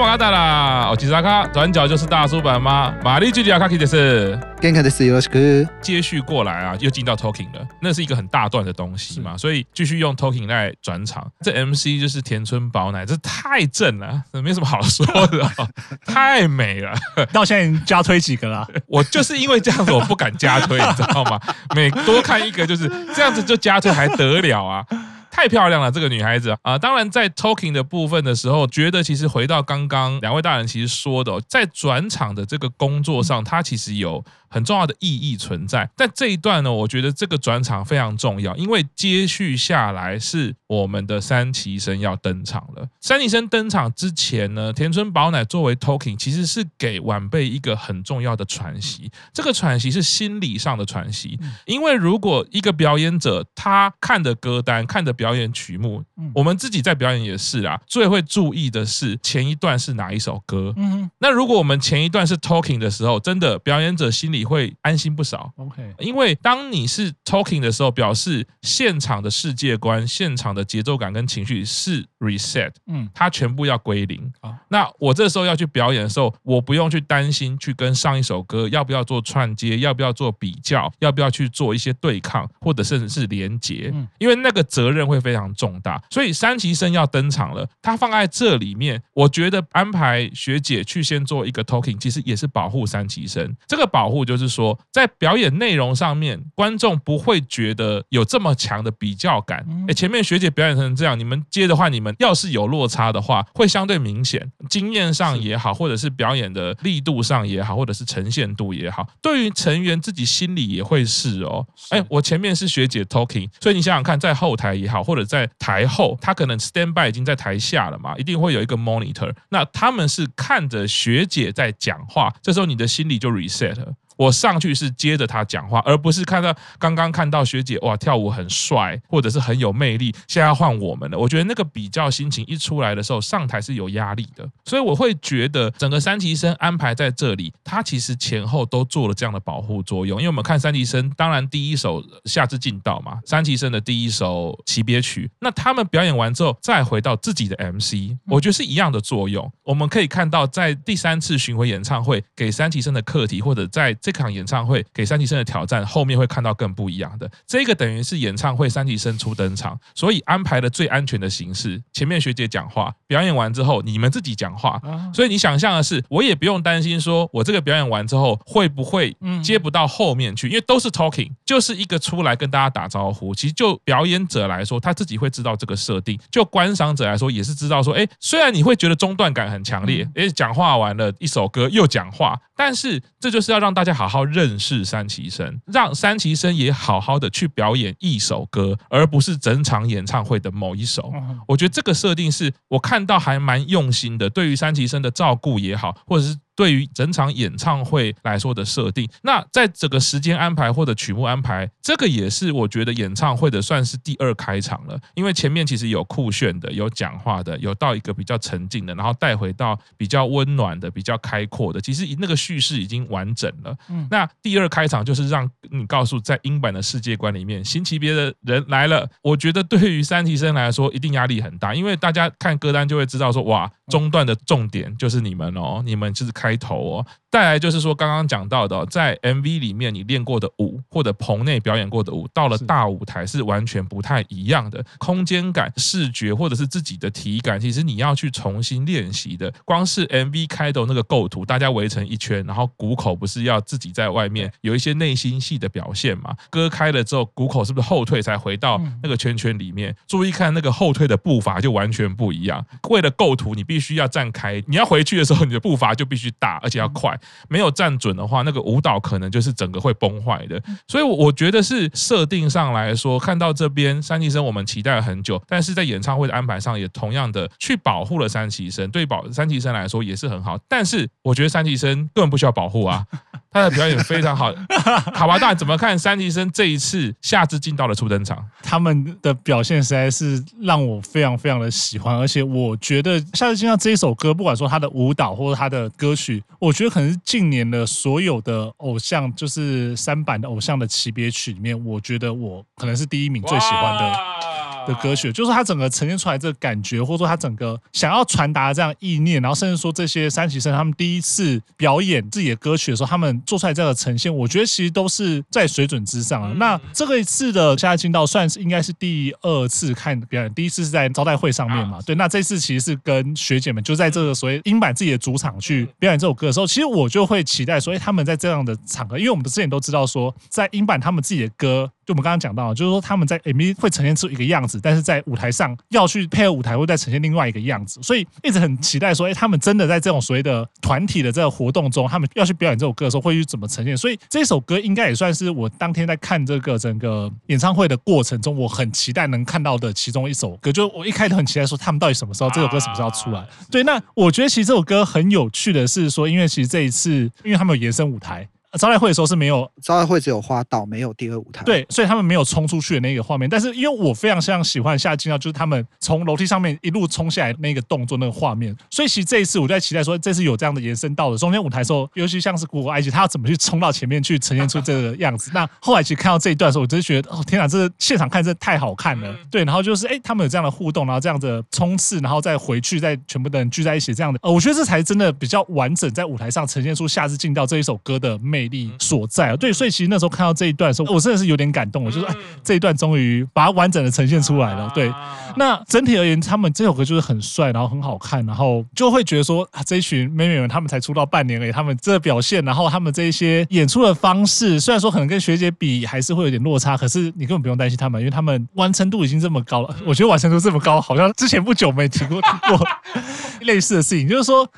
马卡达啦，哦，吉萨卡转角就是大叔版吗？玛丽居里亚卡基的是，健康的是有个接续过来啊，又进到 talking 了，那是一个很大段的东西嘛，所以继续用 talking 来转场。这 MC 就是田村宝乃，这太正了，没什么好说的，哦，太美了。到现在加推几个了？我就是因为这样子，我不敢加推，你知道吗？每多看一个就是这样子就加推还得了啊？太漂亮了，这个女孩子。啊，当然，在 talking 的部分的时候，觉得其实回到刚刚两位大人其实说的，在转场的这个工作上，她其实有很重要的意义存在。但这一段呢，我觉得这个转场非常重要，因为接续下来是我们的三崎生要登场了。三崎生登场之前呢，田村保乃作为 talking，其实是给晚辈一个很重要的喘息。这个喘息是心理上的喘息，因为如果一个表演者他看的歌单看的。表演曲目，我们自己在表演也是啊，最会注意的是前一段是哪一首歌。嗯，那如果我们前一段是 talking 的时候，真的表演者心里会安心不少。OK，因为当你是 talking 的时候，表示现场的世界观、现场的节奏感跟情绪是 reset，嗯，它全部要归零。啊，那我这时候要去表演的时候，我不用去担心去跟上一首歌要不要做串接，要不要做比较，要不要去做一些对抗，或者甚至是连结，因为那个责任。会非常重大，所以三崎生要登场了，他放在这里面，我觉得安排学姐去先做一个 talking，其实也是保护三崎生。这个保护就是说，在表演内容上面，观众不会觉得有这么强的比较感。哎，前面学姐表演成这样，你们接的话，你们要是有落差的话，会相对明显。经验上也好，或者是表演的力度上也好，或者是呈现度也好，对于成员自己心里也会是哦。哎，我前面是学姐 talking，所以你想想看，在后台也好。或者在台后，他可能 stand by 已经在台下了嘛，一定会有一个 monitor。那他们是看着学姐在讲话，这时候你的心里就 reset 了。我上去是接着他讲话，而不是看到刚刚看到学姐哇跳舞很帅，或者是很有魅力。现在要换我们了，我觉得那个比较心情一出来的时候，上台是有压力的。所以我会觉得整个三级生安排在这里，他其实前后都做了这样的保护作用。因为我们看三级生，当然第一首夏至近道嘛，三级生的第一首期别曲，那他们表演完之后再回到自己的 MC，我觉得是一样的作用。我们可以看到，在第三次巡回演唱会给三级生的课题，或者在这场演唱会给三崎生的挑战，后面会看到更不一样的。这个等于是演唱会三崎生初登场，所以安排了最安全的形式。前面学姐讲话，表演完之后你们自己讲话。所以你想象的是，我也不用担心说我这个表演完之后会不会接不到后面去，因为都是 talking，就是一个出来跟大家打招呼。其实就表演者来说，他自己会知道这个设定；就观赏者来说，也是知道说，哎，虽然你会觉得中断感很强烈，哎，讲话完了一首歌又讲话，但是这就是要让大家好。好好认识三崎生，让三崎生也好好的去表演一首歌，而不是整场演唱会的某一首。我觉得这个设定是我看到还蛮用心的，对于三崎生的照顾也好，或者是。对于整场演唱会来说的设定，那在整个时间安排或者曲目安排，这个也是我觉得演唱会的算是第二开场了。因为前面其实有酷炫的，有讲话的，有到一个比较沉静的，然后带回到比较温暖的、比较开阔的。其实那个叙事已经完整了。嗯那第二开场就是让你告诉，在英版的世界观里面，新级别的人来了。我觉得对于三提生来说，一定压力很大，因为大家看歌单就会知道说，哇，中段的重点就是你们哦，你们就是开。头哦，再来就是说刚刚讲到的，在 MV 里面你练过的舞或者棚内表演过的舞，到了大舞台是完全不太一样的空间感、视觉或者是自己的体感，其实你要去重新练习的。光是 MV 开头那个构图，大家围成一圈，然后谷口不是要自己在外面有一些内心戏的表现嘛？歌开了之后，谷口是不是后退才回到那个圈圈里面？注意看那个后退的步伐就完全不一样。为了构图，你必须要站开，你要回去的时候，你的步伐就必须。大而且要快，没有站准的话，那个舞蹈可能就是整个会崩坏的。所以我觉得是设定上来说，看到这边山崎生我们期待了很久，但是在演唱会的安排上也同样的去保护了山崎生，对保山崎生来说也是很好。但是我觉得山崎生根本不需要保护啊。他的表演非常好，好吧？大家怎么看三级生这一次夏至进到的初登场？他们的表现实在是让我非常非常的喜欢，而且我觉得夏至进到这一首歌，不管说他的舞蹈或者他的歌曲，我觉得可能是近年的所有的偶像，就是三版的偶像的级别曲里面，我觉得我可能是第一名最喜欢的。的歌曲，就是他整个呈现出来这个感觉，或者说他整个想要传达这样意念，然后甚至说这些三期生他们第一次表演自己的歌曲的时候，他们做出来这样的呈现，我觉得其实都是在水准之上啊。那这个一次的现在进到算是应该是第二次看表演，第一次是在招待会上面嘛，对。那这次其实是跟学姐们就在这个所谓英版自己的主场去表演这首歌的时候，其实我就会期待说，哎，他们在这样的场合，因为我们之前都知道说，在英版他们自己的歌。就我们刚刚讲到，就是说他们在 MV 会呈现出一个样子，但是在舞台上要去配合舞台，会再呈现另外一个样子，所以一直很期待说，哎，他们真的在这种所谓的团体的这个活动中，他们要去表演这首歌的时候，会去怎么呈现？所以这首歌应该也算是我当天在看这个整个演唱会的过程中，我很期待能看到的其中一首歌。就我一开始很期待说，他们到底什么时候这首歌什么时候要出来？对，那我觉得其实这首歌很有趣的是说，因为其实这一次，因为他们有延伸舞台。招待会的时候是没有，招待会只有花道，没有第二舞台。对，所以他们没有冲出去的那个画面。但是因为我非常非常喜欢夏金耀，就是他们从楼梯上面一路冲下来那个动作那个画面。所以其实这一次我就在期待说，这次有这样的延伸到了中间舞台的时候，尤其像是古古埃及，他要怎么去冲到前面去呈现出这个样子。那后来其实看到这一段的时候，我真的觉得哦天哪，这现场看真的太好看了。对，然后就是哎，他们有这样的互动，然后这样的冲刺，然后再回去，再全部的人聚在一起这样的，呃，我觉得这才真的比较完整，在舞台上呈现出夏之进到这一首歌的魅力所在。对，所以其实那时候看到这一段的时候，我真的是有点感动。我就说，哎，这一段终于把它完整的呈现出来了。对，那整体而言，他们这首歌就是很帅，然后很好看，然后就会觉得说，啊，这一群妹妹们，他们才出道半年而已，他们这表现，然后他们这一些演出的方式，虽然说可能跟学姐比还是会有点落差，可是你根本不用担心他们，因为他们完成度已经这么高了。我觉得完成度这么高，好像之前不久没提过提过 类似的事情，就是说。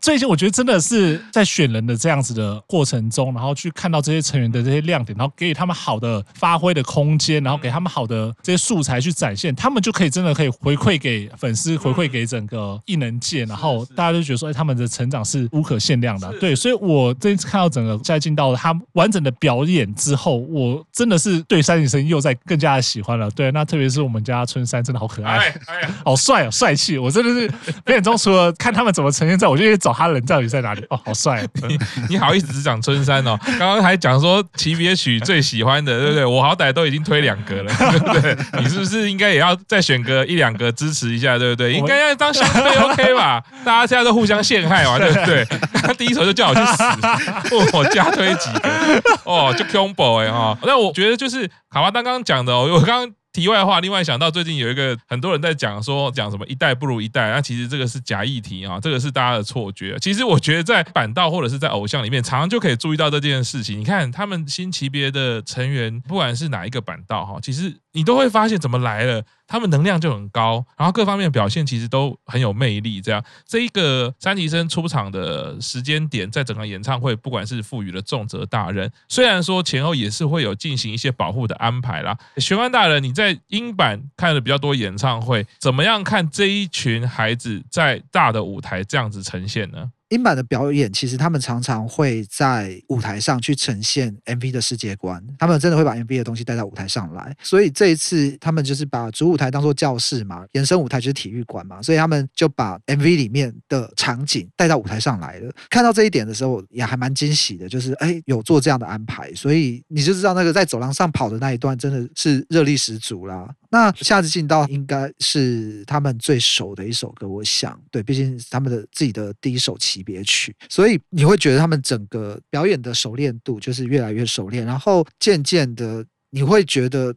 最近我觉得真的是在选人的这样子的过程中，然后去看到这些成员的这些亮点，然后给予他们好的发挥的空间，然后给他们好的这些素材去展现，他们就可以真的可以回馈给粉丝，回馈给整个艺能界，然后大家就觉得说，哎，他们的成长是无可限量的。对，所以我这次看到整个现在进到了他完整的表演之后，我真的是对三期生又在更加的喜欢了。对，那特别是我们家春山真的好可爱，好帅哦，帅气！我真的是表演中除了看他们怎么呈现在，我就找。他人到底在哪里？哦，好帅！你你好意思只讲春山哦？刚刚还讲说期别曲最喜欢的，对不对？我好歹都已经推两个了，对不对？你是不是应该也要再选个一两个支持一下，对不对？应该要当小费 OK 吧？大家现在都互相陷害嘛，对不对？他第一首就叫我去死，问我加推几个哦，就 combo 哎哈！那我觉得就是卡巴当刚刚讲的哦，我刚刚。题外话，另外想到最近有一个很多人在讲说，讲什么一代不如一代，那其实这个是假议题啊，这个是大家的错觉。其实我觉得在板道或者是在偶像里面，常常就可以注意到这件事情。你看他们新级别的成员，不管是哪一个板道哈，其实你都会发现怎么来了。他们能量就很高，然后各方面表现其实都很有魅力。这样，这一个三期生出场的时间点，在整个演唱会，不管是赋予了重责大任，虽然说前后也是会有进行一些保护的安排啦。玄关大人，你在英版看了比较多演唱会，怎么样看这一群孩子在大的舞台这样子呈现呢？英版的表演，其实他们常常会在舞台上去呈现 MV 的世界观，他们真的会把 MV 的东西带到舞台上来。所以这一次，他们就是把主舞台当做教室嘛，延伸舞台就是体育馆嘛，所以他们就把 MV 里面的场景带到舞台上来了。看到这一点的时候，也还蛮惊喜的，就是哎，有做这样的安排，所以你就知道那个在走廊上跑的那一段真的是热力十足啦。那下次进到应该是他们最熟的一首歌，我想，对，毕竟他们的自己的第一首级别曲，所以你会觉得他们整个表演的熟练度就是越来越熟练，然后渐渐的你会觉得。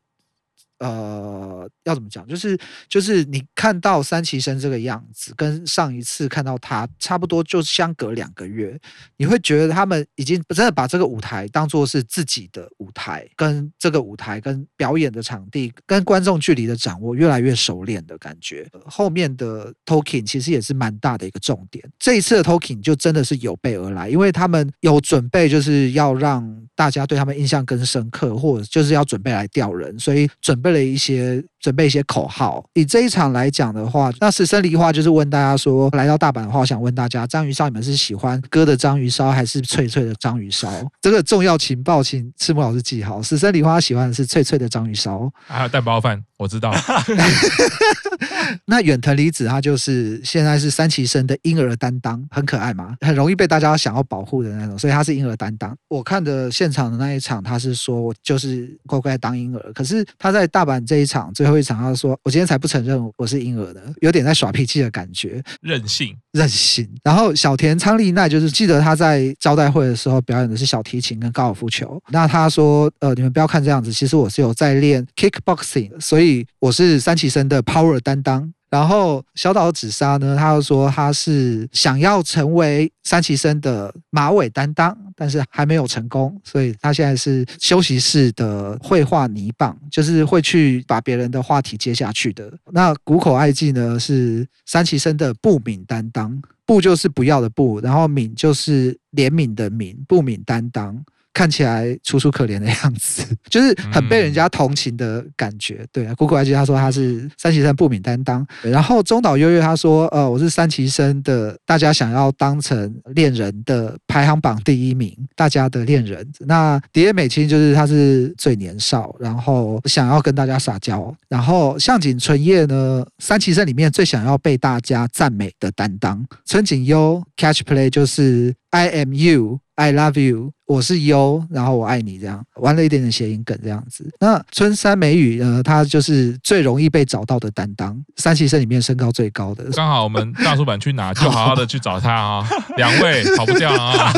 呃，要怎么讲？就是就是你看到三期生这个样子，跟上一次看到他差不多，就相隔两个月，你会觉得他们已经真的把这个舞台当做是自己的舞台，跟这个舞台、跟表演的场地、跟观众距离的掌握越来越熟练的感觉。后面的 talking 其实也是蛮大的一个重点。这一次的 talking 就真的是有备而来，因为他们有准备，就是要让大家对他们印象更深刻，或者就是要准备来吊人，所以准备。了一些准备一些口号。以这一场来讲的话，那死生梨花就是问大家说，来到大阪的话，我想问大家，章鱼烧你们是喜欢割的章鱼烧，还是脆脆的章鱼烧？这个重要情报，请赤木老师记好。死生梨花喜欢的是脆脆的章鱼烧，还有蛋包饭，我知道。那远藤梨子她就是现在是三崎生的婴儿担当，很可爱嘛，很容易被大家想要保护的那种，所以她是婴儿担当。我看的现场的那一场，他是说我就是乖乖当婴儿，可是他在大阪这一场最后后一场，他说：“我今天才不承认我是婴儿的，有点在耍脾气的感觉，任性，任性。”然后小田昌丽奈就是记得他在招待会的时候表演的是小提琴跟高尔夫球。那他说：“呃，你们不要看这样子，其实我是有在练 kickboxing，所以我是三崎生的 power 担当。”然后小岛紫砂呢，他又说他是想要成为三期生的马尾担当，但是还没有成功，所以他现在是休息室的绘画泥棒，就是会去把别人的话题接下去的。那谷口爱纪呢，是三期生的不敏担当，不就是不要的不，然后敏就是怜悯的敏，不敏担当。看起来楚楚可怜的样子，就是很被人家同情的感觉。嗯、对啊，谷口爱纪他说他是三旗生不敏担当，然后中岛悠悠他说，呃，我是三旗生的，大家想要当成恋人的排行榜第一名，大家的恋人。那荻野美清就是他是最年少，然后想要跟大家撒娇。然后向井纯叶呢，三旗生里面最想要被大家赞美的担当。春井优 catch play 就是 I am you。I love you，我是优，然后我爱你，这样玩了一点点谐音梗，这样子。那春山美雨呢？她就是最容易被找到的担当，三期生里面身高最高的。刚好我们大叔版去哪，就好好的去找他啊！两位跑不掉啊，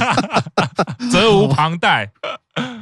责无旁贷。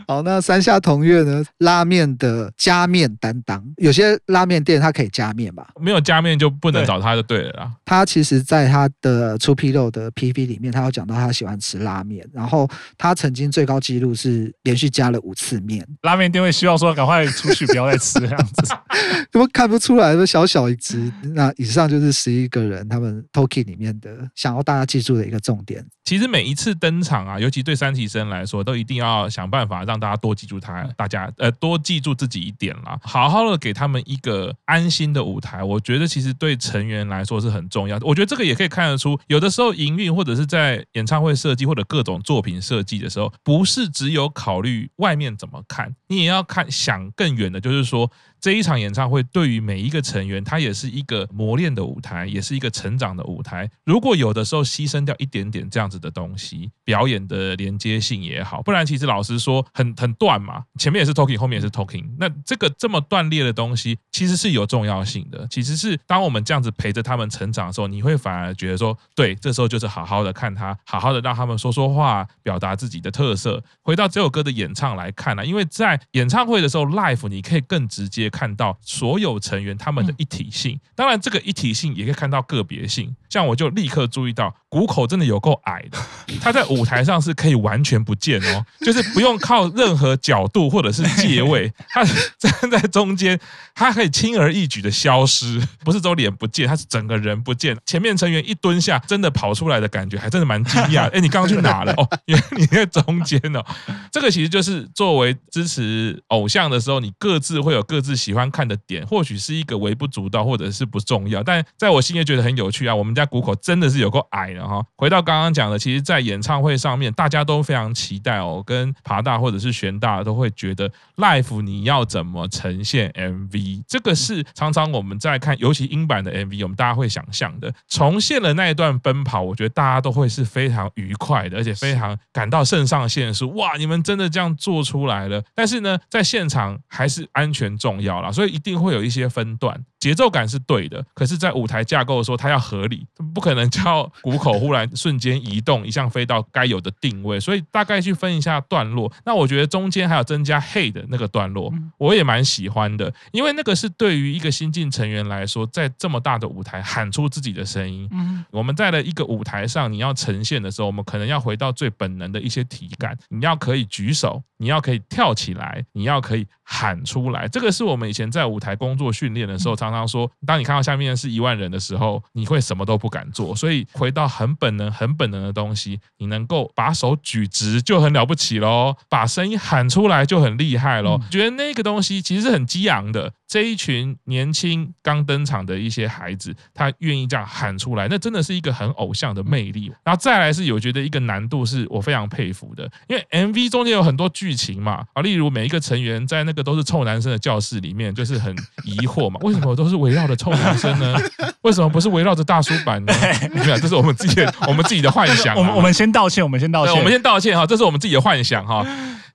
好，那山下同月呢？拉面的加面担当，有些拉面店它可以加面吧？没有加面就不能找他就对了啦。他其实在他的出批肉的 PV 里面，他有讲到他喜欢吃拉面，然后他曾经最高纪录是连续加了五次面。拉面店会希望说赶快出去，不要再吃这样子。怎么看不出来？说小小一只。那以上就是十一个人他们 Toki 里面的想要大家记住的一个重点。其实每一次登场啊，尤其对三体生来说，都一定要想办法让大家多记住他，大家呃多记住自己一点啦，好好的给他们一个安心的舞台。我觉得其实对成员来说是很重要的。我觉得这个也可以看得出，有的时候营运或者是在演唱会设计或者各种作品设计的时候，不是只有考虑外面怎么看，你也要看想更远的，就是说。这一场演唱会对于每一个成员，他也是一个磨练的舞台，也是一个成长的舞台。如果有的时候牺牲掉一点点这样子的东西，表演的连接性也好，不然其实老实说很很断嘛，前面也是 talking，后面也是 talking。那这个这么断裂的东西，其实是有重要性的。其实是当我们这样子陪着他们成长的时候，你会反而觉得说，对，这时候就是好好的看他，好好的让他们说说话，表达自己的特色。回到这首歌的演唱来看呢，因为在演唱会的时候，live 你可以更直接。看到所有成员他们的一体性，当然这个一体性也可以看到个别性。像我就立刻注意到，谷口真的有够矮的，他在舞台上是可以完全不见哦，就是不用靠任何角度或者是借位，他站在中间，他可以轻而易举的消失，不是只有脸不见，他是整个人不见。前面成员一蹲下，真的跑出来的感觉，还真的蛮惊讶。哎，你刚刚去哪了？哦，原来你在中间哦。这个其实就是作为支持偶像的时候，你各自会有各自。喜欢看的点，或许是一个微不足道，或者是不重要，但在我心里觉得很有趣啊。我们家谷口真的是有够矮的哈。回到刚刚讲的，其实，在演唱会上面，大家都非常期待哦，跟爬大或者是玄大都会觉得，Life 你要怎么呈现 MV，这个是常常我们在看，尤其英版的 MV，我们大家会想象的，重现了那一段奔跑，我觉得大家都会是非常愉快的，而且非常感到肾上腺素，哇，你们真的这样做出来了。但是呢，在现场还是安全重要。要啦所以一定会有一些分段，节奏感是对的。可是，在舞台架构的时候，它要合理，不可能叫谷口忽然瞬间移动，一下飞到该有的定位。所以大概去分一下段落。那我觉得中间还有增加 Hey 的那个段落，我也蛮喜欢的，因为那个是对于一个新进成员来说，在这么大的舞台喊出自己的声音。我们在了一个舞台上，你要呈现的时候，我们可能要回到最本能的一些体感。你要可以举手，你要可以跳起来，你要可以喊出来。这个是我们。以前在舞台工作训练的时候，常常说，当你看到下面是一万人的时候，你会什么都不敢做。所以回到很本能、很本能的东西，你能够把手举直就很了不起喽，把声音喊出来就很厉害喽。觉得那个东西其实是很激昂的。这一群年轻刚登场的一些孩子，他愿意这样喊出来，那真的是一个很偶像的魅力。然后再来是，有觉得一个难度是我非常佩服的，因为 MV 中间有很多剧情嘛，啊，例如每一个成员在那个都是臭男生的教室里面，就是很疑惑嘛，为什么都是围绕着臭男生呢？为什么不是围绕着大叔版呢？没有，这是我们自己的我们自己的幻想。我们我们先道歉，我们先道歉，我们先道歉哈，这是我们自己的幻想哈。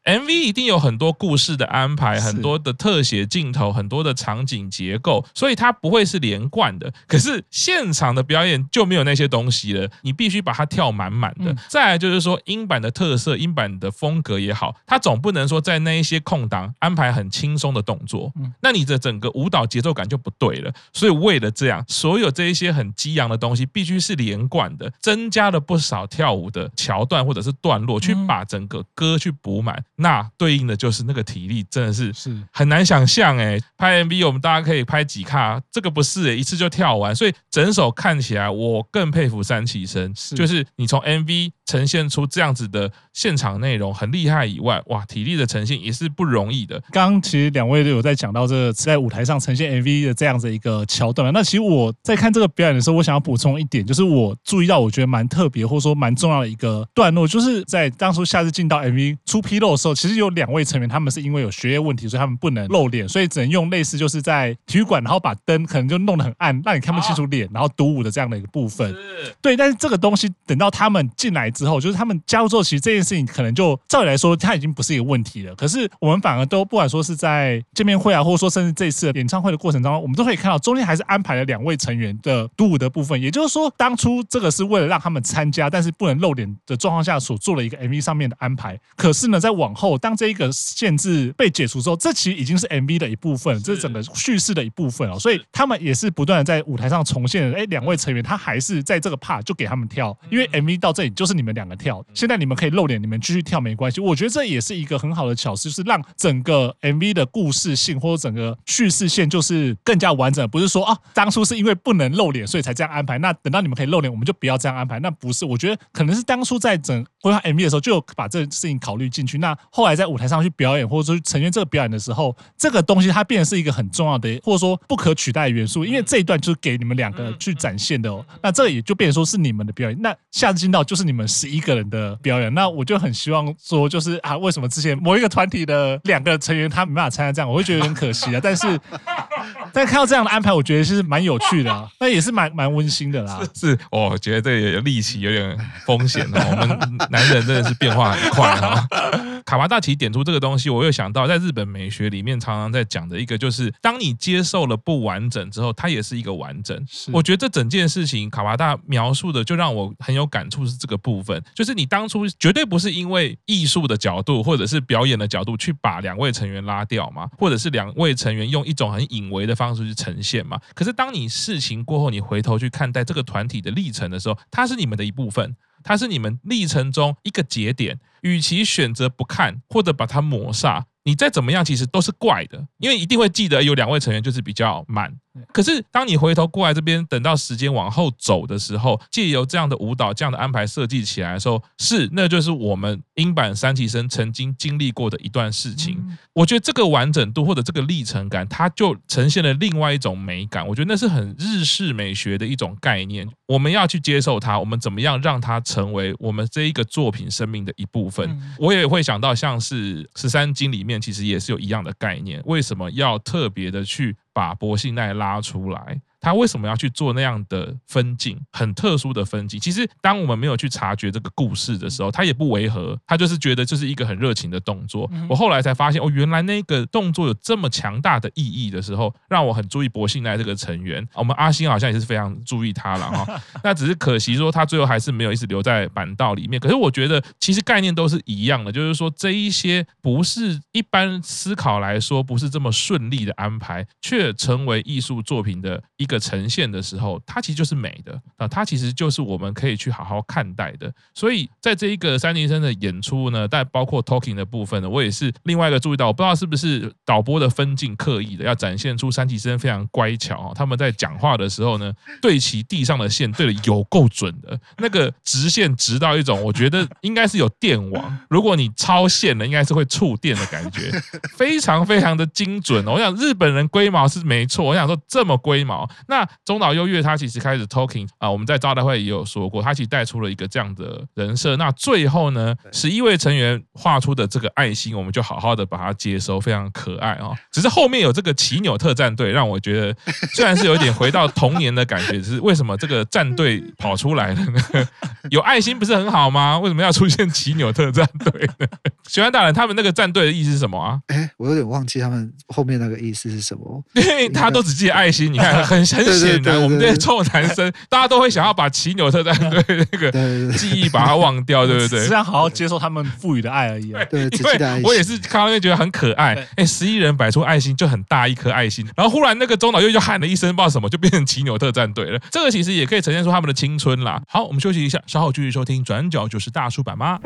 MV 一定有很多故事的安排，很多的特写镜头，很多的场景结构，所以它不会是连贯的。可是现场的表演就没有那些东西了，你必须把它跳满满的。嗯再来就是说，英版的特色、英版的风格也好，它总不能说在那一些空档安排很轻松的动作，嗯那你的整个舞蹈节奏感就不对了。所以为了这样，所有这一些很激昂的东西必须是连贯的，增加了不少跳舞的桥段或者是段落，去把整个歌去补满。那对应的就是那个体力，真的是是很难想象哎。拍 MV 我们大家可以拍几卡，这个不是诶，一次就跳完。所以整首看起来，我更佩服三起生，是就是你从 MV 呈现出这样子的现场内容很厉害以外，哇，体力的呈现也是不容易的。刚刚其实两位都有在讲到这个在舞台上呈现 MV 的这样子一个桥段。那其实我在看这个表演的时候，我想要补充一点，就是我注意到我觉得蛮特别或者说蛮重要的一个段落，就是在当初夏日进到 MV 出纰漏的时候，其实有两位成员他们是因为有学业问题，所以他们不能露脸，所以只能用类似就是在体育馆，然后把灯可能就弄得很暗，让你看不清楚脸，然后独舞的这样的一个部分。对，但是这个东西等到他们进来之后，就是他们加入之后，其实这件事情可能就照理来说，它已经不是一个问题了。可是我们反而都不管说是在见面会啊，或者说甚至这一次演唱会的过程当中，我们都可以看到中间还是安排了两位成员的独舞的部分。也就是说，当初这个是为了让他们参加，但是不能露脸的状况下所做了一个 MV 上面的安排。可是呢，在往后当这一个限制被解除之后，这其实已经是 MV 的一部分，这是整个叙事的一部分哦。所以他们也是不断的在舞台上重现。哎，两位成员他还是在这个 part 就给他们跳，因为 MV 到这里就是你们们两个跳。现在你们可以露脸，你们继续跳没关系。我觉得这也是一个很好的巧思，就是让整个 MV 的故事性或者整个叙事线就是更加完整。不是说啊，当初是因为不能露脸，所以才这样安排。那等到你们可以露脸，我们就不要这样安排。那不是，我觉得可能是当初在整规划 MV 的时候就有把这个事情考虑进去。那后来在舞台上去表演，或者说呈现这个表演的时候，这个东西它变成是一个很重要的，或者说不可取代的元素。因为这一段就是给你们两个去展现的哦。那这也就变成说是你们的表演。那下次进到就是你们十一个人的表演。那我就很希望说，就是啊，为什么之前某一个团体的两个成员他没办法参加这样，我会觉得有点可惜啊。但是，但看到这样的安排，我觉得是蛮有趣的啊，那也是蛮蛮温馨的啦。是，哦，我觉得这个有力气，有点风险哦。我们男人真的是变化很快哈、哦。卡巴大奇点出这个东西，我又想到在日本美学里面常常在讲的一个，就是当你接受了不完整之后，它也是一个完整。我觉得这整件事情卡巴大描述的就让我很有感触，是这个部分，就是你当初绝对不是因为艺术的角度或者是表演的角度去把两位成员拉掉嘛，或者是两位成员用一种很隐微的方式去呈现嘛。可是当你事情过后，你回头去看待这个团体的历程的时候，它是你们的一部分，它是你们历程中一个节点。与其选择不看或者把它抹煞，你再怎么样其实都是怪的，因为一定会记得有两位成员就是比较满。可是，当你回头过来这边，等到时间往后走的时候，借由这样的舞蹈、这样的安排设计起来的时候，是，那就是我们英版三期生曾经经历过的一段事情。我觉得这个完整度或者这个历程感，它就呈现了另外一种美感。我觉得那是很日式美学的一种概念。我们要去接受它，我们怎么样让它成为我们这一个作品生命的一部分？我也会想到，像是十三经里面，其实也是有一样的概念。为什么要特别的去？把柏信奈拉出来。他为什么要去做那样的分镜，很特殊的分镜？其实当我们没有去察觉这个故事的时候，他也不违和，他就是觉得这是一个很热情的动作。我后来才发现，哦，原来那个动作有这么强大的意义的时候，让我很注意柏信奈这个成员。我们阿星好像也是非常注意他了哈。那只是可惜说他最后还是没有一直留在板道里面。可是我觉得其实概念都是一样的，就是说这一些不是一般思考来说不是这么顺利的安排，却成为艺术作品的一个呈现的时候，它其实就是美的啊，它其实就是我们可以去好好看待的。所以在这一个三期生的演出呢，但包括 talking 的部分呢，我也是另外一个注意到，我不知道是不是导播的分镜刻意的，要展现出三期生非常乖巧，他们在讲话的时候呢，对齐地上的线对的有够准的，那个直线直到一种，我觉得应该是有电网，如果你超线了，应该是会触电的感觉，非常非常的精准。我想日本人龟毛是没错，我想说这么龟毛，那中岛优月他其实开始 talking 啊，我们在招待会也有说过，他其实带出了一个这样的人设。那最后呢，十一位成员画出的这个爱心，我们就好好的把它接收，非常可爱哦。只是后面有这个奇纽特战队，让我觉得 虽然是有点回到童年的感觉，只是为什么这个战队跑出来了呢？有爱心不是很好吗？为什么要出现奇纽特战队呢？学安大人，他们那个战队的意思是什么啊？哎，我有点忘记他们后面那个意思是什么。因 为他都只记得爱心，你看很很显然，我们这些臭男生，大家都会想要把奇纽特战队那个 记忆把它忘掉，对不对？只想好好接受他们赋予的爱而已。对，因为我也是看到那觉得很可爱。哎，十一人摆出爱心就很大一颗爱心，然后忽然那个中岛又就喊了一声，不知道什么，就变成奇纽特战队了。这个其实也可以呈现出他们的青春啦。好，我们休息一下，稍后继续收听《转角就是大叔版》吗？